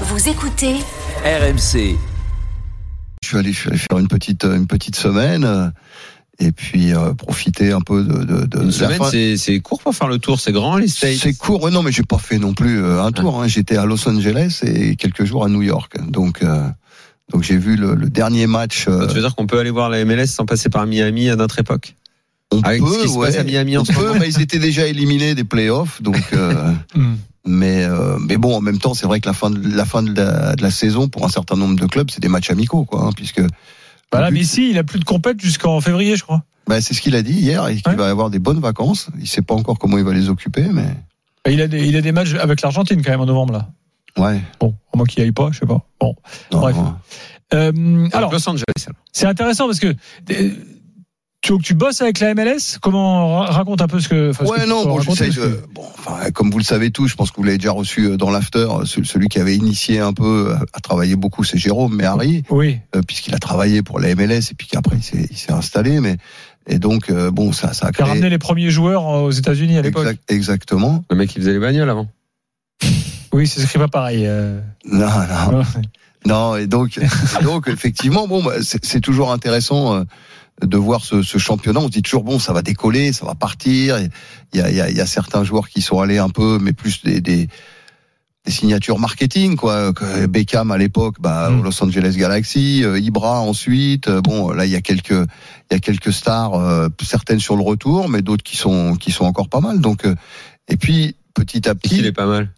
Vous écoutez RMC. Je suis allé, je suis allé faire une petite, une petite semaine. euh, Et puis euh, profiter un peu de, de, de Une semaine, c'est c'est court pour faire le tour, c'est grand les States? C'est court, non, mais j'ai pas fait non plus euh, un tour. hein. J'étais à Los Angeles et quelques jours à New York. Donc, euh, donc j'ai vu le, le dernier match. euh, Tu veux dire qu'on peut aller voir la MLS sans passer par Miami à notre époque? On Avec peut, ce qui se passe à Miami en ce moment. mais ils étaient déjà éliminés des playoffs, donc. euh. Mais euh, mais bon, en même temps, c'est vrai que la fin de la fin de la, de la saison pour un certain nombre de clubs, c'est des matchs amicaux, quoi, hein, puisque. Bah là, le but, Messi, il a plus de compète jusqu'en février, je crois. bah, c'est ce qu'il a dit hier, et qu'il Ouais. va avoir des bonnes vacances. Il sait pas encore comment il va les occuper, mais Et il a des, il a des matchs avec l'Argentine quand même en novembre là. ouais. Bon, à moins qu'il aille pas, je sais pas. Bon, Non, Bref. non. Euh, Alors, Los Angeles. c'est intéressant parce que tu, tu bosses avec la MLS. Comment ra- raconte un peu ce que. enfin, que Ouais, non, bon, raconter, j'essaye parce de. que- Bon, enfin, comme vous le savez tous, je pense que vous l'avez déjà reçu euh, dans l'after. euh, ce- Celui qui avait initié un peu, euh, à travailler beaucoup, c'est Jérôme Méhari, Oui. euh, puisqu'il a travaillé pour la MLS et puis qu'après il s'est- il installé. Mais et donc euh, bon, ça, ça a Qui a créé. ramené les premiers joueurs aux États-Unis à l'époque. Exact- exactement. Le mec qui faisait les bagnoles avant. Oui, c'est écrit pas pareil. euh. Non, non. Non, et donc, et donc effectivement, bon, bah, c'est c'est toujours intéressant euh, de voir ce, ce championnat. On se dit toujours bon, ça va décoller, ça va partir. Il y a, il y, a, il y a certains joueurs qui sont allés un peu, mais plus des, des, des signatures marketing, quoi. Beckham à l'époque, bah, Mm. Los Angeles Galaxy, euh, Ibra ensuite. Euh, Bon, là, il y a quelques, il y a quelques stars, euh, certaines sur le retour, mais d'autres qui sont, qui sont encore pas mal. Donc, euh, et puis petit à Il petit, est pas mal.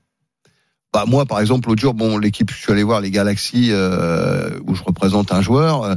bah moi, par exemple, l'autre jour, bon, l'équipe, je suis allé voir les Galaxies euh, où je représente un joueur.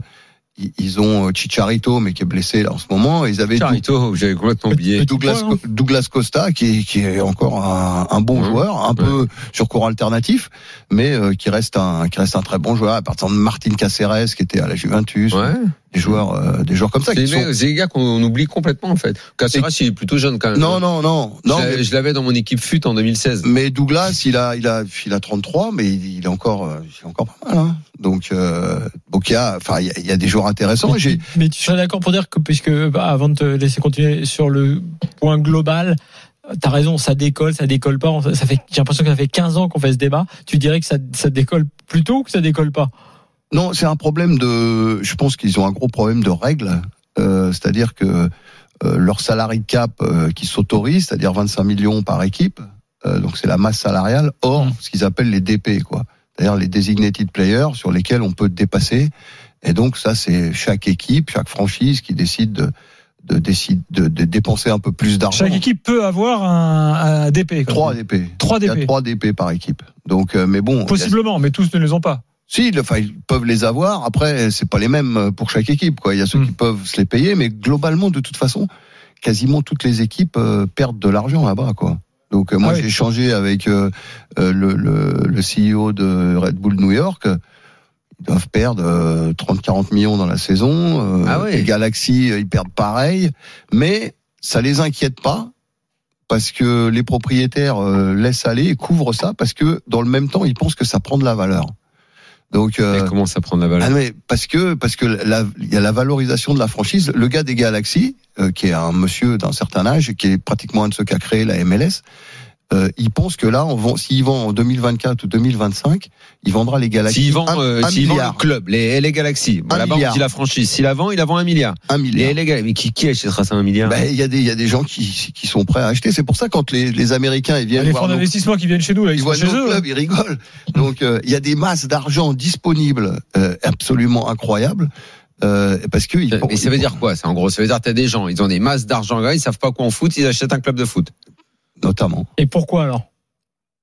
Ils- ont euh, Chicharito, mais qui est blessé là en ce moment. Ils avaient Charito, j'avais complètement oublié. Douglas, Costa, qui est, qui est encore un, un bon Mhm. joueur, un peu sur courant alternatif, mais euh, qui reste un qui reste un très bon joueur. À partir de Martin Caceres, qui était à la Juventus, Ouais. Des joueurs euh, des joueurs comme ça. C'est sont... les gars qu'on oublie complètement en fait. Caceres, il est plutôt jeune quand même. Non, non, non, non. je, mais- je l'avais dans mon équipe FUT en 2016. Mais Douglas, il a, il a, il a 33, mais il, il est encore, euh, il est encore pas mal. Hein. Donc, euh, donc il y a, enfin, il y a, il y a des joueurs intéressants. Mais, J'ai, tu- mais tu serais d'accord pour dire que, puisque, bah, avant de te laisser continuer sur le point global, t'as raison, ça décolle, ça décolle pas. Ça fait, j'ai l'impression que ça fait 15 ans qu'on fait ce débat. Tu dirais que ça, ça décolle plus tôt ou que ça décolle pas? Non, c'est un problème de, je pense qu'ils ont un gros problème de règles. Euh, c'est-à-dire que euh, leur salarié cap euh, qui s'autorise, c'est-à-dire 25 millions par équipe, euh, donc c'est la masse salariale, hors Mm. ce qu'ils appellent les DP, quoi. C'est-à-dire les designated players sur lesquels on peut dépasser. Et donc ça, c'est chaque équipe, chaque franchise qui décide de, de, décide de, de dépenser un peu plus d'argent. Chaque équipe peut avoir un, un DP. Trois DP. Trois Il y a DP. trois DP par équipe. Donc, euh, mais bon. a- Possiblement, mais tous ne les ont pas. Si, enfin, ils peuvent les avoir. Après, c'est pas les mêmes euh, pour chaque équipe. Quoi. Il y a ceux qui peuvent se les payer, mais globalement, de toute façon, quasiment toutes les équipes euh, perdent de l'argent là-bas. Quoi. Donc, euh, moi, Ah oui. j'ai échangé avec euh, le, le, le CEO de Red Bull New York. Ils doivent perdre euh, 30-40 millions dans la saison. Ah. Les Galaxy, ils perdent pareil. Mais ça les inquiète pas parce que les propriétaires laissent aller et couvrent ça parce que dans le même temps, ils pensent que ça prend de la valeur. Donc, euh, Elle commence à prendre la balle. ah mais parce que parce que il y a la valorisation de la franchise. Le gars des Galaxies, euh, qui est un monsieur d'un certain âge, qui est pratiquement un de ceux qui a créé la MLS, euh, il pense que là, on vend, s'il vend en 2024 ou 2025, il vendra les Galaxies S'il vend, un, euh, s'il vend le club, les LA Galaxy, bon, Un là-bas on milliard. dit la franchise. S'il la vend, il la vend un milliard. un milliard. Les Galaxy, mais qui, qui achètera ça un milliard Ben, il y a des il y a des gens qui qui sont prêts à acheter. C'est pour ça quand les les Américains ils viennent Les voir fonds nos- d'investissement qui viennent chez nous, là, ils, ils sont voient chez nos eux. clubs, ils rigolent. Donc euh, il y a des masses d'argent disponibles euh, absolument incroyables euh, parce que ils, Mais ça veut dire quoi ça? En gros, ça veut dire que t'as des gens, ils ont des masses d'argent, là, ils savent pas quoi en foot, ils achètent un club de foot. Notamment. Et pourquoi alors?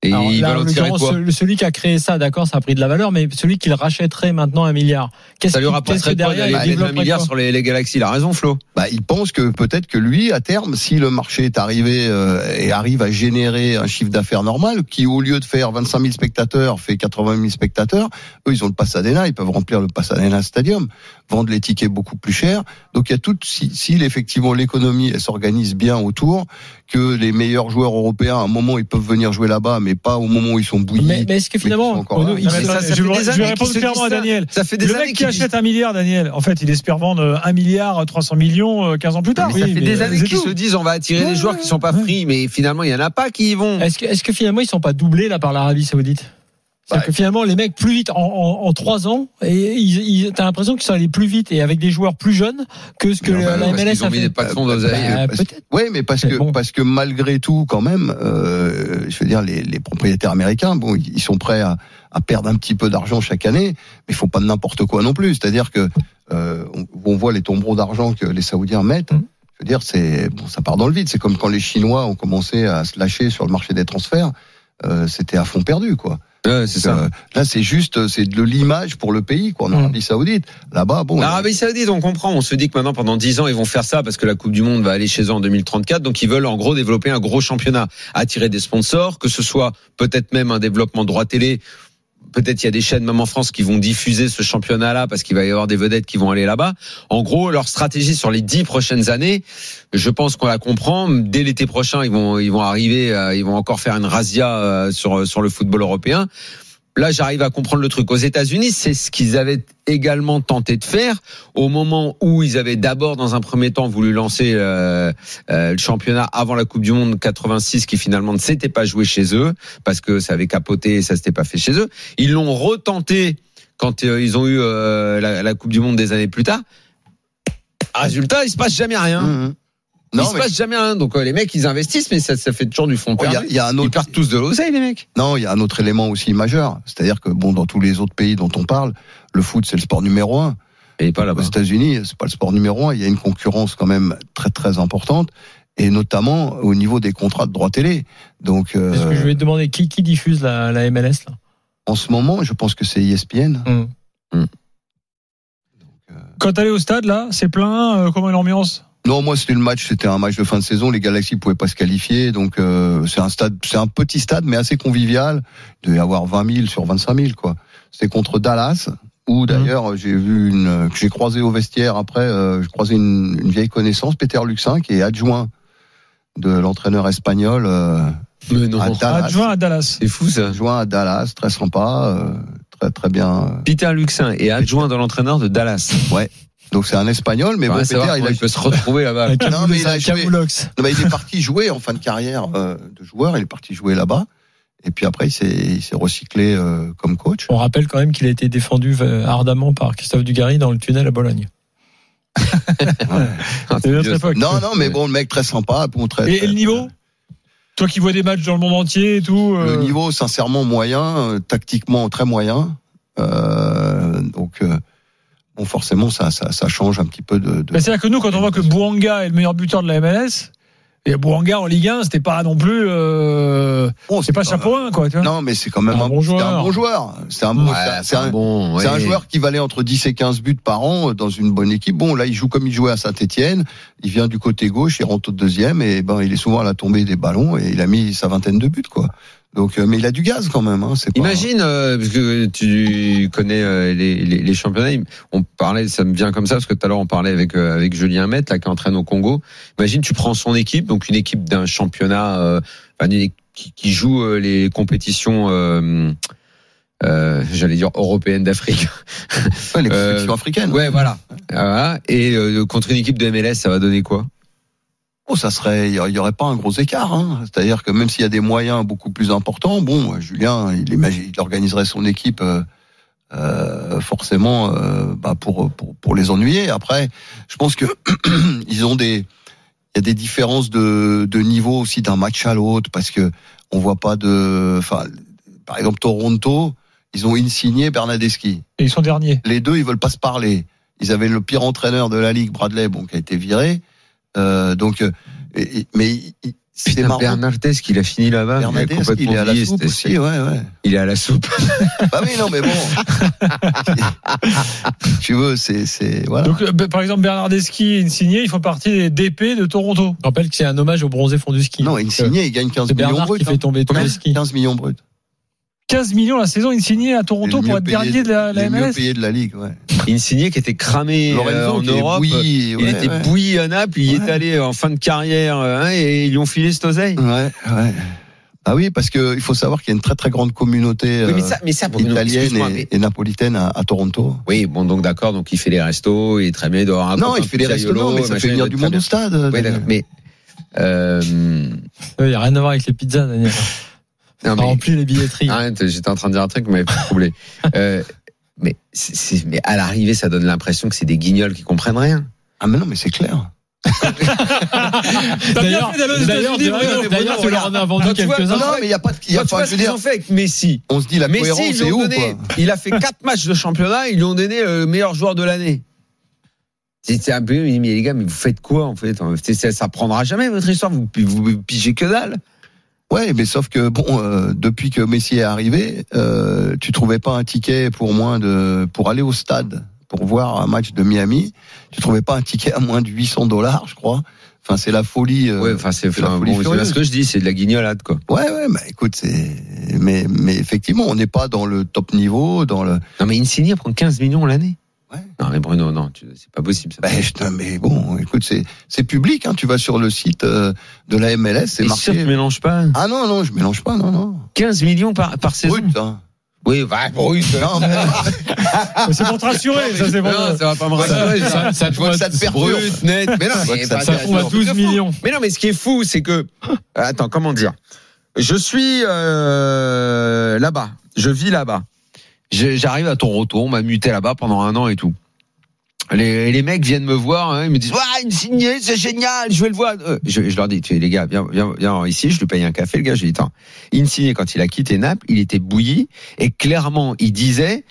Et Alors, ils là, veulent en tirer quoi celui- qui a créé ça, d'accord, ça a pris de la valeur, mais celui qui le rachèterait maintenant un milliard. Qu'est-ce Ça lui rapporterait derrière, d'aller il aller de un développerait milliard quoi sur les, les Galaxies Il a raison, Flo. Bah, il pense que peut-être que lui, à terme, si le marché est arrivé euh, et arrive à générer un chiffre d'affaires normal, qui au lieu de faire 25 000 spectateurs fait 80 000 spectateurs, eux ils ont le Pasadena, ils peuvent remplir le Pasadena Stadium, vendre les tickets beaucoup plus cher. Donc il y a tout. Si, si effectivement l'économie s'organise bien autour, que les meilleurs joueurs européens à un moment ils peuvent venir jouer là-bas, mais pas au moment où ils sont bouillis. Mais, mais est-ce que finalement, il- ça, ça je fait vais- je répondre clairement à. Daniel. Ça fait des Le années mec qui achète un milliard, Daniel, en fait, il espère vendre un milliard 300 millions euh, 15 ans plus tard. Mais ça fait mais des années qu'ils se disent on va attirer Ouais, des joueurs qui sont pas ouais. free, mais finalement il y en a pas qui y vont. est-ce que, est-ce que finalement ils sont pas doublés là par l'Arabie Saoudite? Bah, que finalement, les mecs plus vite en, en, en trois ans, et ils, ils, t'as l'impression qu'ils sont allés plus vite et avec des joueurs plus jeunes que ce que Non, le- bah la non, parce MLS qu'ils ont a mis fait. des patrons d'oseille. Bah, parce- peut-être. Oui, mais parce que bon. parce que malgré tout, quand même, euh, je veux dire, les, les propriétaires américains, bon, ils sont prêts à, à perdre un petit peu d'argent chaque année, mais il faut pas de n'importe quoi non plus. C'est-à-dire que euh, on, on voit les tombereaux d'argent que les Saoudiens mettent. Mhm. Je veux dire, c'est bon, ça part dans le vide. C'est comme quand les Chinois ont commencé à se lâcher sur le marché des transferts. Euh, C'était à fond perdu, quoi. Ouais, c'est ça. Là, c'est juste, c'est de l'image pour le pays, quoi. En Mhm. Arabie Saoudite, là-bas, bon. L'Arabie Saoudite, on comprend. On se dit que maintenant, pendant 10 ans, ils vont faire ça parce que la Coupe du Monde va aller chez eux en 2034. Donc, ils veulent en gros développer un gros championnat, attirer des sponsors, que ce soit peut-être même un développement droit télé. Peut-être il y a des chaînes, même en France, qui vont diffuser ce championnat-là parce qu'il va y avoir des vedettes qui vont aller là-bas. En gros, leur stratégie sur les 10 prochaines années, je pense qu'on la comprend. Dès l'été prochain, ils vont, ils vont arriver, ils vont encore faire une razzia euh, sur, sur le football européen. Là, j'arrive à comprendre le truc. Aux États-Unis, c'est ce qu'ils avaient également tenté de faire au moment où ils avaient d'abord, dans un premier temps, voulu lancer euh, euh, le championnat avant la Coupe du Monde 86, qui finalement ne s'était pas joué chez eux parce que ça avait capoté et ça s'était pas fait chez eux. Ils l'ont retenté quand euh, ils ont eu la, Coupe du Monde des années plus tard. Résultat, il se passe jamais rien. Mhm. il Non, se mais passe jamais rien. Donc euh, les mecs, ils investissent, mais ça, ça fait toujours du fond Oh, y a, y a un Ils autre, perdent tous de l'oseille, les mecs. Non, il y a un autre élément aussi majeur, c'est-à-dire que bon, dans tous les autres pays dont on parle, le foot c'est le sport numéro un. Et pas Aux là-bas. États-Unis, c'est pas le sport numéro un. Il y a une concurrence quand même très très importante, et notamment au niveau des contrats de droit télé. Donc, euh, ce que je vais te demander. Qui, qui diffuse la, la MLS là? en ce moment, je pense que c'est ESPN. Quand t'allais au stade, là, c'est plein. euh, comment est l'ambiance? Non, moi c'était le match, c'était un match de fin de saison. Les Galaxies pouvaient pas se qualifier, donc euh, c'est un stade, c'est un petit stade mais assez convivial. Il devait y avoir 20 000 sur 25 000 quoi. C'était contre Dallas. Où d'ailleurs j'ai vu une, que j'ai croisé au vestiaire après, euh, j'ai croisé une, une vieille connaissance, Peter Luxin, qui est adjoint de l'entraîneur espagnol euh, Mais non. à Dallas. Adjoint à Dallas. C'est fou ça. Adjoint à Dallas, très sympa, euh, très très bien. Peter Luxin est adjoint dans l'entraîneur de Dallas. Donc c'est un espagnol, mais Mais bon, Peter, il a, il peut se retrouver là-bas. Non, mais il a joué-. Non, mais il est parti jouer en fin de carrière euh, de joueur. Il est parti jouer là-bas. Et puis après, il s'est, recyclé euh, comme coach. On rappelle quand même qu'il a été défendu euh, ardemment par Christophe Dugarry dans le tunnel à Bologne. C'est notre époque. Non, non, mais bon, le mec très sympa. Bon, très, Et, et le niveau Toi qui vois des matchs dans le monde entier et tout. Le niveau, sincèrement, moyen. tactiquement, très moyen. Euh, donc, euh, bon, forcément, ça, ça, ça change un petit peu de. de... C'est-à-dire que nous, quand on voit que Bouanga est le meilleur buteur de la MLS, et Bouanga en Ligue 1, c'était pas non plus. Euh, Bon, c'est pas quand chapeau 1, quoi. Tu vois Non, mais c'est quand même Un un, bon c'est un joueur. bon joueur. C'est un bon, Ouais, c'est un, bon. C'est un ouais. joueur qui valait entre 10 et 15 buts par an euh, dans une bonne équipe. Bon, là, il joue comme il jouait à Saint-Etienne. Il vient du côté gauche, il rentre au deuxième et ben, il est souvent à la tombée des ballons et il a mis sa vingtaine de buts, quoi. Donc, euh, mais il a du gaz quand même. Hein, pas... Imagine, euh, parce que tu connais euh, les, les, les championnats, on parlait, ça me vient comme ça, parce que tout à l'heure on parlait avec euh, avec Julien Met, là qui entraîne au Congo. Imagine, tu prends son équipe, donc une équipe d'un championnat, enfin, qui, qui joue les compétitions, euh, j'allais dire européennes d'Afrique. Ouais, les Euh, africaines. Ouais, voilà. Voilà. Et euh, contre une équipe de MLS, ça va donner quoi? Oh, ça serait, il y aurait- il y aurait pas un gros écart. Hein. C'est-à-dire que même s'il y a des moyens beaucoup plus importants, bon, euh, Julien, il, imagine, il organiserait son équipe euh, euh, forcément euh, bah, pour, pour pour les ennuyer. Après, je pense que ils ont des, il y a des différences de de niveau aussi d'un match à l'autre parce que on voit pas de, enfin, par exemple Toronto, ils ont insigné Bernadeschi. Et ils sont derniers. Les deux, ils veulent pas se parler. Ils avaient le pire entraîneur de la ligue, Bradley, bon, qui a été viré. Euh, donc, euh, et- et- mais c'est marrant. Bernardeschi, qu'il a fini là-bas. il est à la soupe aussi, ouais, ouais. Il est à la soupe. Bah oui, non, mais bon. tu veux, c'est, c'est, voilà. Donc, euh, par exemple, Bernardeschi et Insigné, ils font partie des DP de Toronto. Je rappelle que c'est un hommage au bronzé fond du ski. non, Insigné, il gagne 15 C'est millions Bernard bruts. qui fait hein. tomber tous les skis. 15 millions bruts. 15 millions la saison Insigné à Toronto pour être dernier de la, la les mieux MLS. payés de la ligue, ouais. Insigné qui était cramé euh, en Europe. bouilli, il ouais, était ouais. bouilli à Naples, il Ouais. est allé en fin de carrière hein, et ils lui ont filé cette oseille. Ouais, ouais. Ah oui, parce que il faut savoir qu'il y a une très très grande communauté Oui, mais euh, ça, mais ça, Bruno, italienne et, mais- et napolitaine à, à Toronto. Oui, bon, donc d'accord, donc il fait les restos, il est très bien, il doit avoir un non, il fait les restaurants, mais ça machin, fait il venir du monde au stade. Oui, mais euh, Il n'y a rien à voir avec les pizzas, Daniel. Non, Ça mais- remplit les billetteries. Arrête, j'étais en train de dire un truc m'avait troublé. Euh, mais, c'est- c'est- mais à l'arrivée, ça donne l'impression que c'est des guignols qui comprennent rien. Ah mais non, mais c'est clair. T'as bien D'ailleurs, d'ailleurs, tu leur en as vendu quelques-uns. Non, mais il y a pas de, il y a pas, je veux dire, fait avec Messi. on se dit la Messi, cohérence, c'est où, donné, quoi il a fait quatre matchs de championnat, ils lui ont donné le meilleur joueur de l'année. C'était un peu, mais les gars, mais vous faites quoi en fait? C'est- Ça, ça prendra jamais votre histoire, vous, vous pigez que dalle. Ouais, mais sauf que bon, euh, depuis que Messi est arrivé, euh, tu trouvais pas un ticket pour moins de pour aller au stade pour voir un match de Miami. Tu trouvais pas un ticket à moins de 800 dollars, je crois. Enfin, c'est la folie. euh, Ouais, enfin c'est enfin, bon, ce que je dis, c'est de la guignolade quoi. Ouais, ouais, mais écoute, c'est mais mais effectivement, on n'est pas dans le top niveau, dans le. Non mais Insigne prend 15 millions l'année. Ouais. Non mais Bruno, non, c'est pas possible. Ça. Je- mais bon, écoute, c'est public. Hein, tu vas sur le site euh, de la MLS, c'est C'est sûr, tu marqué. mélanges pas. Ah non, non, je mélange pas, non, non. 15 millions par, par saison. Brut, hein. Oui, bah, brut. Non, mais- C'est pour te rassurer, ça c'est bon. Non, ça va pas me rassurer. Ça- ça- ça te vois ça te. Brut, net. Mais non, mais ça Ça à 12 millions. Mais non, mais ce qui est fou, c'est que. Attends, comment dire? Je suis euh, là-bas. Je vis là-bas. J'arrive à Toronto. On m'a muté là-bas pendant un an et tout. Les, les mecs viennent me voir, hein, ils me disent Ouais, une signée, c'est génial, je vais le voir. Euh, Je, leur dis, tu les gars, viens, ici, je lui paye un café. Le gars, je lui dis, attends, Insigné, quand il a quitté Naples, il était bouilli et clairement, il disait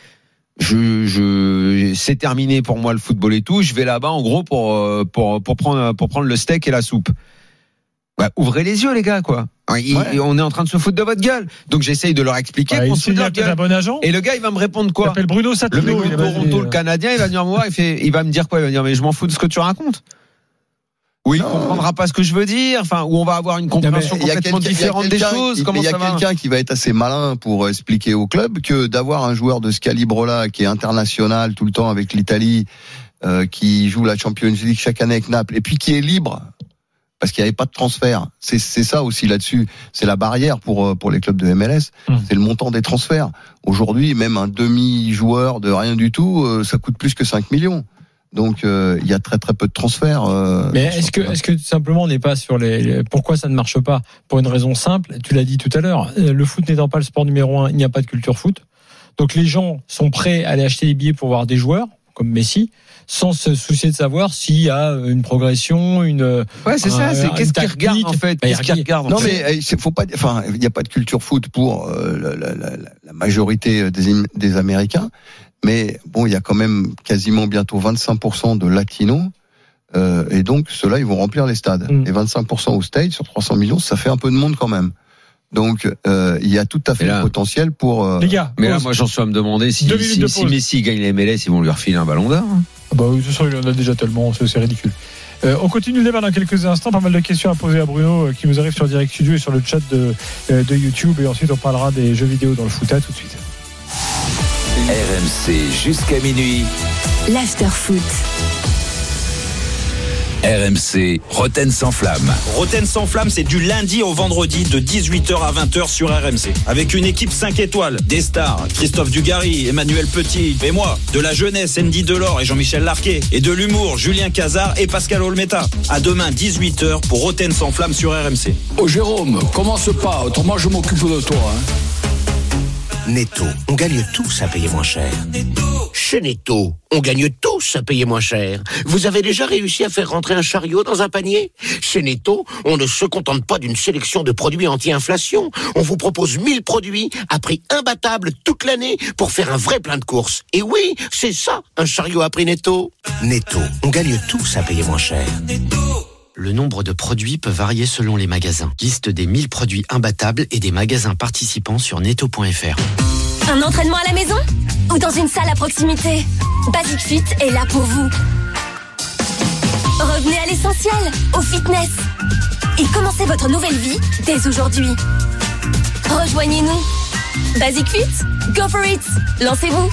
je, je, c'est terminé pour moi le football et tout. Je vais là-bas en gros pour euh, pour pour prendre pour prendre le steak et la soupe. Bah, ouvrez les yeux les gars quoi. Il- Ouais. On est en train de se foutre de votre gueule. Donc j'essaye de leur expliquer. Ah, qu'on il se fout de signe leur un peu gueule. un bon agent. Et le gars il va me répondre Il quoi s'appelle Bruno Le Satino. mec il de Toronto, le Canadien, il va venir me voir. Il fait, il va me dire quoi? Il va me dire mais je m'en fous de ce que tu racontes. Oui, il Non. comprendra pas ce que je veux dire. Enfin, ou on va avoir une compréhension Il y a complètement il différente des choses. il- Il y a quelqu'un qui va être assez malin pour expliquer au club que d'avoir un joueur de ce calibre-là, qui est international tout le temps avec l'Italie, euh, qui joue la Champions League chaque année avec Naples, et puis qui est libre, parce qu'il n'y avait pas de transfert. C'est ça aussi là-dessus. C'est la barrière pour euh, pour les clubs de MLS. Hum. C'est le montant des transferts. Aujourd'hui, même un demi-joueur de rien du tout, euh, ça coûte plus que 5 millions. Donc euh, il y a très très peu de transferts. euh, Mais est-ce que, ce- est-ce que tout simplement on n'est pas sur les, les- pourquoi ça ne marche pas? Pour une raison simple, tu l'as dit tout à l'heure, le foot n'étant pas le sport numéro un, il n'y a pas de culture foot. Donc les gens sont prêts à aller acheter des billets pour voir des joueurs comme Messi, sans se soucier de savoir s'il y a une progression, une. Ouais, c'est ça. Euh, C'est qu'est-ce qu'ils regardent en fait Bah, Qu'est-ce qu'ils il- regardent en Non mais euh, faut pas, enfin, il n'y a pas de culture foot pour euh, la, la- la- la majorité des, des Américains, mais bon, il y a quand même quasiment bientôt 25% de latinos, euh, et donc ceux-là, ils vont remplir les stades. Mm. Et 25% au States sur 300 millions, ça fait un peu de monde quand même. Donc euh, il y a tout à fait là- le potentiel pour. euh, Les gars, Mais là, moi, j'en suis à me demander si, si, de si. Messi gagne les MLS, ils vont lui refiler un ballon d'or. hein. Ah Bah, oui, ce soir, il en a déjà tellement, c'est ridicule. Euh, on continue le débat dans quelques instants. Pas mal de questions à poser à Bruno euh, qui nous arrive sur Direct Studio et sur le chat de, euh, de YouTube. Et ensuite, on parlera des jeux vidéo dans le foot. À tout de suite. RMC jusqu'à minuit. l'after-foot. RMC Roten sans flamme. Roten sans flamme, c'est du lundi au vendredi de 18h à 20h sur RMC. Avec une équipe 5 étoiles, des stars, Christophe Dugarry, Emmanuel Petit et moi, de la jeunesse, Andy Delors et Jean-Michel Larquet, et de l'humour, Julien Cazard et Pascal Olmeta. À demain 18h pour Roten sans flamme sur RMC. Oh Jérôme, commence pas, autrement je m'occupe de toi. hein. Netto, on gagne tous à payer moins cher. Chez Netto, on gagne tous à payer moins cher. Vous avez déjà réussi à faire rentrer un chariot dans un panier? Chez Netto, on ne se contente pas d'une sélection de produits anti-inflation. On vous propose 1000 produits à prix imbattable toute l'année pour faire un vrai plein de courses. Et oui, c'est ça, un chariot à prix Netto. Netto, on gagne tous à payer moins cher. Le nombre de produits peut varier selon les magasins. Liste des 1000 produits imbattables et des magasins participants sur netto.fr. Un entraînement à la maison ou dans une salle à proximité? Basic Fit est là pour vous. Revenez à l'essentiel, au fitness. Et commencez votre nouvelle vie dès aujourd'hui. Rejoignez-nous. Basic Fit, go for it. Lancez-vous.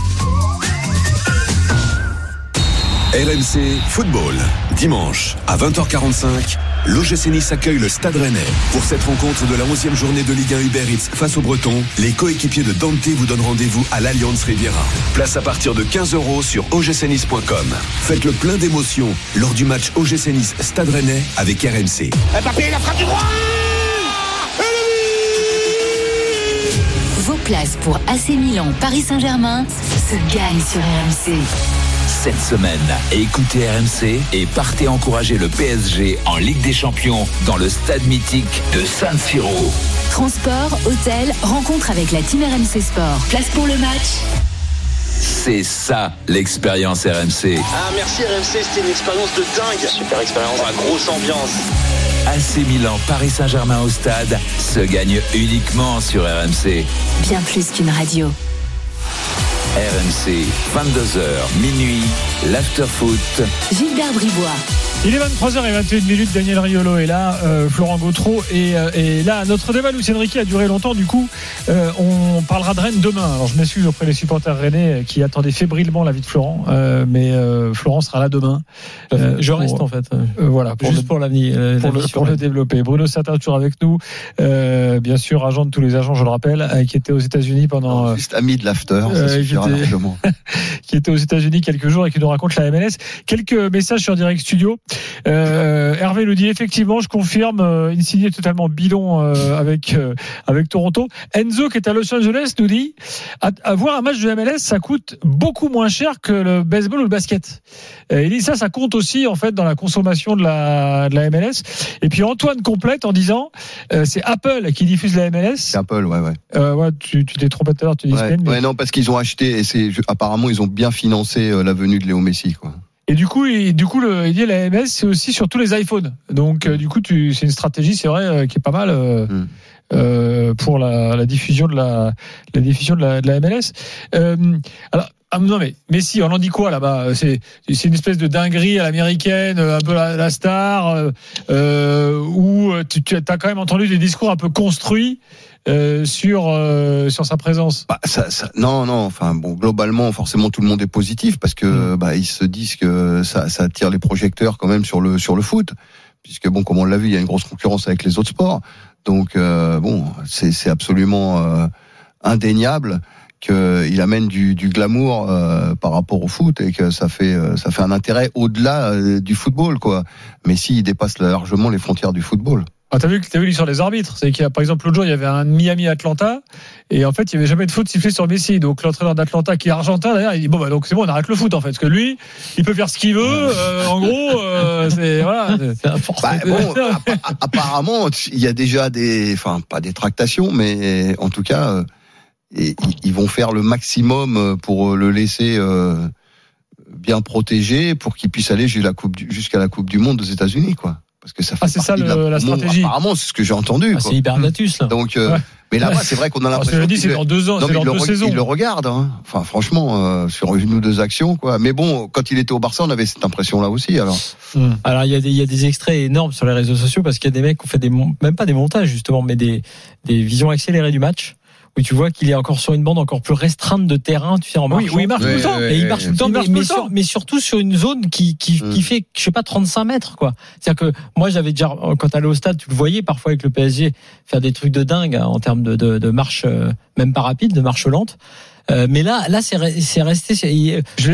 RMC Football. Dimanche à 20h45, l'OGC Nice accueille le Stade Rennais. Pour cette rencontre de la 11e journée de Ligue 1 Uber Eats face aux Bretons, les coéquipiers de Dante vous donnent rendez-vous à l'Alliance Riviera. Place à partir de 15 euros sur ogcnice.com. Faites le plein d'émotions lors du match OGC Nice Stade Rennais avec RMC. Mbappé, la frappe du droit places pour AC Milan Paris Saint-Germain se gagnent sur RMC. Cette semaine, écoutez RMC et partez encourager le PSG en Ligue des Champions dans le stade mythique de San Siro. Transport, hôtel, rencontre avec la team RMC Sport. Place pour le match C'est ça l'expérience RMC. Ah merci RMC, c'était une expérience de dingue. Super expérience, la grosse ambiance. AC Milan Paris Saint-Germain au stade se gagne uniquement sur RMC. Bien plus qu'une radio. RMC, 22h, minuit, l'afterfoot. Gilbert Bribois. Il est 23h21 minutes, Daniel Riolo est là, euh, Florent Gautreau est, euh, est là. Notre débat, Lucien Riquet, a duré longtemps, du coup, euh, on parlera de Rennes demain. Alors je m'excuse auprès des supporters rennais euh, qui attendaient fébrilement la vie de Florent, euh, mais euh, Florent sera là demain. Euh, je pour- reste en fait. euh, voilà, pour Juste le- pour l'avenir. pour, le, pour développer. Bruno Satin toujours avec nous, euh, bien sûr agent de tous les agents, je le rappelle, euh, qui était aux États-Unis pendant, euh, Juste ami de l'after, ça Euh, suffira j'étais- largement. qui était aux États-Unis quelques jours et qui nous raconte la MLS. Quelques messages sur Direct Studio. Euh, Hervé nous dit effectivement, je confirme, euh, Insigne est totalement bidon euh, avec euh, avec Toronto. Enzo qui est à Los Angeles nous dit avoir un match de MLS, ça coûte beaucoup moins cher que le baseball ou le basket. Il dit ça, ça compte aussi en fait dans la consommation de la de la MLS. Et puis Antoine complète en disant c'est Apple qui diffuse la MLS. C'est Apple, ouais, ouais. Ouais, tu t'es trompé tout à l'heure, tu dis Ouais, ESPN, mais- ouais, non, parce qu'ils ont acheté, et c'est, apparemment, ils ont bien financé la venue de Léo Messi, quoi. Et du coup, il, du coup, le, il dit la MS, c'est aussi sur tous les iPhones. Donc, euh, du coup, tu, c'est une stratégie, c'est vrai, euh, qui est pas mal euh, Mm. euh, pour la, la diffusion de la, la diffusion de la, de la MLS. Euh, alors. Ah, non mais Messi, on en dit quoi là-bas? C'est c'est une espèce de dinguerie à l'américaine, un peu la, la star, euh, où tu, tu as quand même entendu des discours un peu construits euh, sur euh, sur sa présence. Bah, ça, ça- non, non. Enfin, bon, globalement, forcément, tout le monde est positif parce que bah, ils se disent que ça, ça attire les projecteurs quand même sur le sur le foot, puisque bon, comme on l'a vu, il y a une grosse concurrence avec les autres sports. Donc euh, bon, c'est c'est absolument euh, indéniable qu'il amène du, du glamour euh, par rapport au foot et que ça fait euh, ça fait un intérêt au-delà euh, du football, quoi. Mais si il dépasse largement les frontières du football. Ah, t'as vu, t'as vu l'histoire des arbitres C'est qu'il y a, par exemple, l'autre jour, il y avait un Miami-Atlanta, et en fait, il n'y avait jamais de faute sifflé sur Messi. Donc, l'entraîneur d'Atlanta, qui est argentin, d'ailleurs, il dit, bon, bah, donc c'est bon, on arrête le foot, en fait. Parce que lui, il peut faire ce qu'il veut, euh, en gros, euh, c'est, voilà. c'est- Bah, bon, appa- apparemment, il y a déjà des, enfin, pas des tractations, mais en tout cas, euh, et- ils ils vont faire le maximum pour le laisser euh, bien protégé, pour qu'il puisse aller jusqu'à la coupe, du- jusqu'à la Coupe du Monde aux États-Unis, quoi. Parce que ça fait Ah, c'est ça, le- la promo. stratégie. Apparemment, c'est ce que j'ai entendu. Ah, c'est Hibernatus là. Donc, euh, Ouais. mais là-bas, c'est vrai qu'on a Alors, l'impression. c'est dans deux ans, non, c'est dans il le, deux saisons. il le regarde, hein. enfin franchement, euh, sur une ou deux actions, quoi. Mais bon, quand il était au Barça, on avait cette impression-là aussi. Alors, Alors il y, a des, il y a des extraits énormes sur les réseaux sociaux parce qu'il y a des mecs qui ont fait des même pas des montages justement mais des, des visions accélérées du match où tu vois qu'il est encore sur une bande encore plus restreinte de terrain tu sais en Oui, marchant. oui, il marche tout le temps. et il marche tout le temps, mais, marche sur- surtout sur une zone qui, qui, qui fait, je sais pas, 35 mètres, quoi. C'est-à-dire que moi, j'avais déjà, quand t'allais au stade, tu le voyais parfois avec le PSG faire des trucs de dingue hein, en termes de, de, de marche, euh, même pas rapide, de marche lente. Euh, mais là, là, c'est re- c'est resté.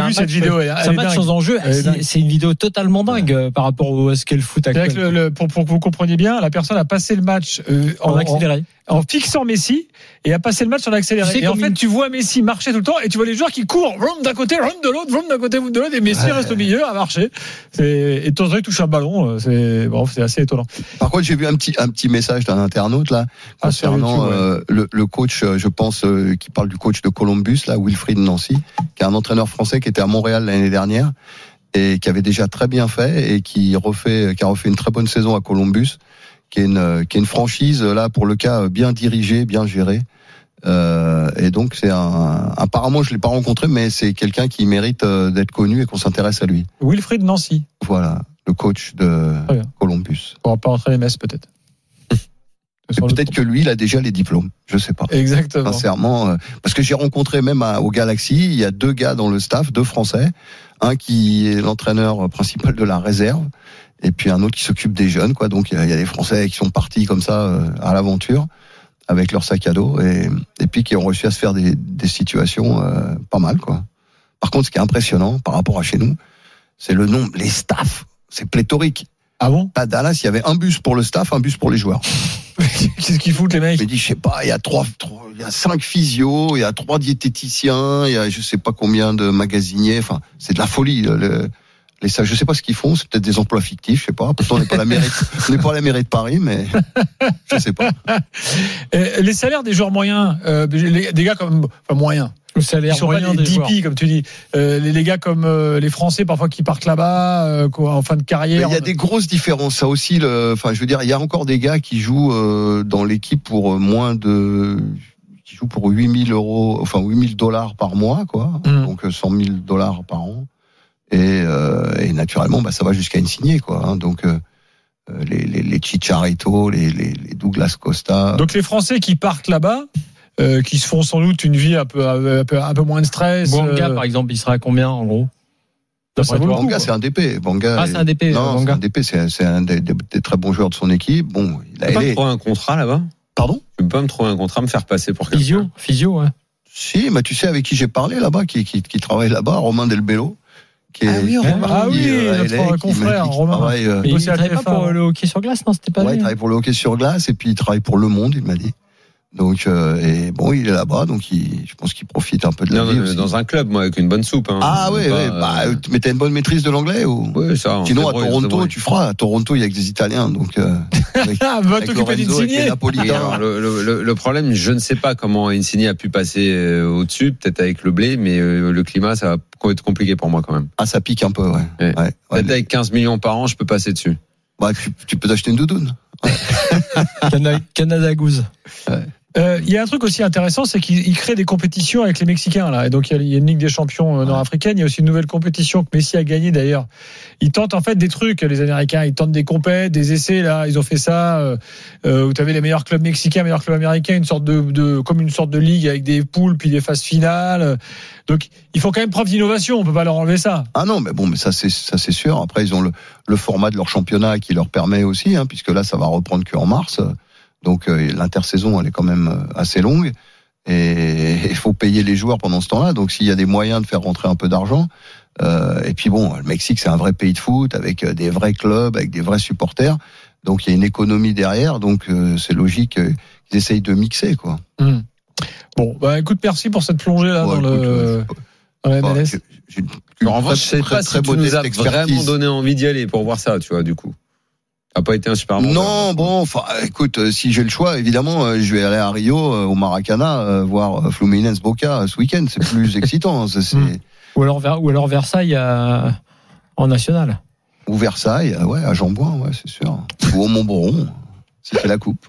un vu, cette match- vidéo, elle- C'est un match dingue. sans enjeu. C'est une vidéo totalement dingue euh, par rapport au à ce qu'est le foot C'est-à-dire actuel. que le- le- pour, pour que vous compreniez bien, la personne a passé le match euh, En accéléré. en fixant Messi et a passé le match en accéléré. Tu sais, et en fait, une- tu vois Messi marcher tout le temps et tu vois les joueurs qui courent, vroom d'un côté, vroom de l'autre, vroom d'un côté, vroom de l'autre, et Messi Ouais. reste au milieu à marcher. C'est et de temps en temps, il touche un ballon. C'est bon, assez étonnant. Par contre, j'ai vu un petit un petit message d'un internaute là Ah, concernant YouTube, ouais. euh, le, le coach, je pense, euh, qui parle du coach de Columbus là, Wilfried Nancy, qui est un entraîneur français qui était à Montréal l'année dernière et qui avait déjà très bien fait et qui refait, qui a refait une très bonne saison à Columbus, qui est une qui est une franchise là pour le cas bien dirigée, bien gérée. Euh, et donc c'est un apparemment je l'ai pas rencontré mais c'est quelqu'un qui mérite euh, d'être connu et qu'on s'intéresse à lui. Wilfried Nancy. Voilà, le coach de. Columbus. On va pas rentrer les messes peut-être. Peut-être que lui, il a déjà les diplômes. Je sais pas. Exactement. Sincèrement, euh, parce que j'ai rencontré même à- au Galaxy, il y a deux gars dans le staff, deux Français, un qui est l'entraîneur principal de la réserve, et puis un autre qui s'occupe des jeunes, quoi. Donc il y, a- il y a des Français qui sont partis comme ça euh, à l'aventure avec leur sac à dos, et, et puis qui ont réussi à se faire des, des situations euh, pas mal, quoi. Par contre, ce qui est impressionnant par rapport à chez nous, c'est le nombre, les staffs, c'est pléthorique. Ah bon À Dallas, il y avait un bus pour le staff, un bus pour les joueurs. Qu'est-ce qu'ils foutent les mecs me dit, je sais pas, il y a trois, il y a cinq physios, il y a trois diététiciens, il y a je sais pas combien de magasiniers. Enfin, c'est de la folie. le- le- les, je sais pas ce qu'ils font. C'est peut-être des emplois fictifs, je sais pas. Pourtant, on n'est pas à la mairie, on n'est pas à la mairie de Paris, mais je sais pas. Euh, Les salaires des joueurs moyens, euh, des gars comme, enfin moyens. Le salaire Ils sont pas moyen des des joueurs. DP comme tu dis. Euh, les, les gars comme euh, les Français parfois qui partent là-bas euh, quoi, en fin de carrière. Il y a des grosses différences. Ça aussi, le, enfin, je veux dire, il y a encore des gars qui jouent euh, dans l'équipe pour moins de, qui jouent pour 8000 euros, enfin 8000 dollars par mois, quoi. Mm. Donc euh, 100 000 dollars par an. Et, euh, et naturellement, bah, ça va jusqu'à Insigné, quoi. hein. Donc les, les, les Chicharito, les, les, les Douglas Costa. Donc les Français qui partent là-bas, euh, qui se font sans doute une vie un peu un peu, un peu moins de stress. Bouanga, euh, par exemple, il sera à combien en gros? Quoi. c'est un DP. Banga, Ah, c'est un DP, Non, c'est un DP. C'est c'est un des, des- des très bons joueurs de son équipe. Bon, il Tu a peux pas me trouver un contrat là-bas? Pardon? Tu peux pas me trouver un contrat, me faire passer pour quelqu'un Physio, physio, ouais. Si, mais tu sais avec qui j'ai parlé là-bas, qui, qui, qui travaille là-bas, Romain Delbello. Qui est, Ah oui, Romain. Ah oui, euh, notre confrère, Romain. travaille, euh, il travaille pas TF1, pour hein. le hockey sur glace, non C'était pas ouais, il lui travaille pour le hockey sur glace et puis il travaille pour Le Monde, il m'a dit. Donc, euh, et bon, il est là-bas, donc il, je pense qu'il profite un peu de la Non, vie non, aussi. dans un club, moi, avec une bonne soupe. Hein. Ah oui, Pas, oui. euh, Bah, mais t'as une bonne maîtrise de l'anglais ou? Oui, ça. Sinon, à Toronto, tu feras. À Toronto, il y a que des Italiens, donc. Euh, avec, Ah, va avec t'occuper Lorenzo, avec les d'Insigné. Le, le- le- problème, je ne sais pas comment Insigne a pu passer euh, au-dessus, peut-être avec le blé, mais euh, le climat, ça va être compliqué pour moi quand même. Ah, ça pique un peu, ouais. Ouais. ouais. ouais. Peut-être avec 15 millions par an, je peux passer dessus. Bah, tu, tu peux t'acheter une doudoune. Cana- Canada Goose. Euh, Il y a un truc aussi intéressant, c'est qu'il il crée des compétitions avec les Mexicains là. Et donc il y a- une Ligue des Champions euh, nord-africaine. Il y a aussi une nouvelle compétition que Messi a gagnée d'ailleurs. Ils tentent en fait des trucs, les Américains. Ils tentent des compètes, des essais là. Ils ont fait ça euh, euh, où tu avais les meilleurs clubs mexicains, meilleurs clubs américains, une sorte de, comme une sorte de ligue avec des poules puis des phases finales. Donc il faut quand même preuve d'innovation. On peut pas leur enlever ça. Ah non, mais bon, mais ça c'est ça c'est sûr. Après, ils ont le, le format de leur championnat qui leur permet aussi, hein, puisque là, ça va reprendre que en mars. Donc euh, l'intersaison, elle est quand même euh, assez longue. Et il faut payer les joueurs pendant ce temps-là. Donc s'il y a des moyens de faire rentrer un peu d'argent. euh, et puis bon, le Mexique, c'est un vrai pays de foot avec des vrais clubs, avec des vrais supporters. Donc il y a une économie derrière. Donc euh, c'est logique qu'ils essayent de mixer, quoi. Hmm. Bon, bah écoute, merci pour cette plongée là Ouais, dans, écoute, le, MLS. j'ai- j'ai une- en revanche, je sais très- pas très si tu nous as vraiment donné envie d'y aller pour voir ça, tu vois, du coup. Pas été un super bon Non, bon, enfin, écoute, euh, si j'ai le choix, évidemment, euh, je vais aller à Rio, euh, au Maracana, voir Fluminense Boca ce week-end. C'est plus excitant. hein, ça, Hmm. Ou alors, Ver- ou alors Versailles en national. ou Versailles, ouais, à Jean-Bouin, ouais, c'est sûr. Ou au Montbron, si c'est la coupe.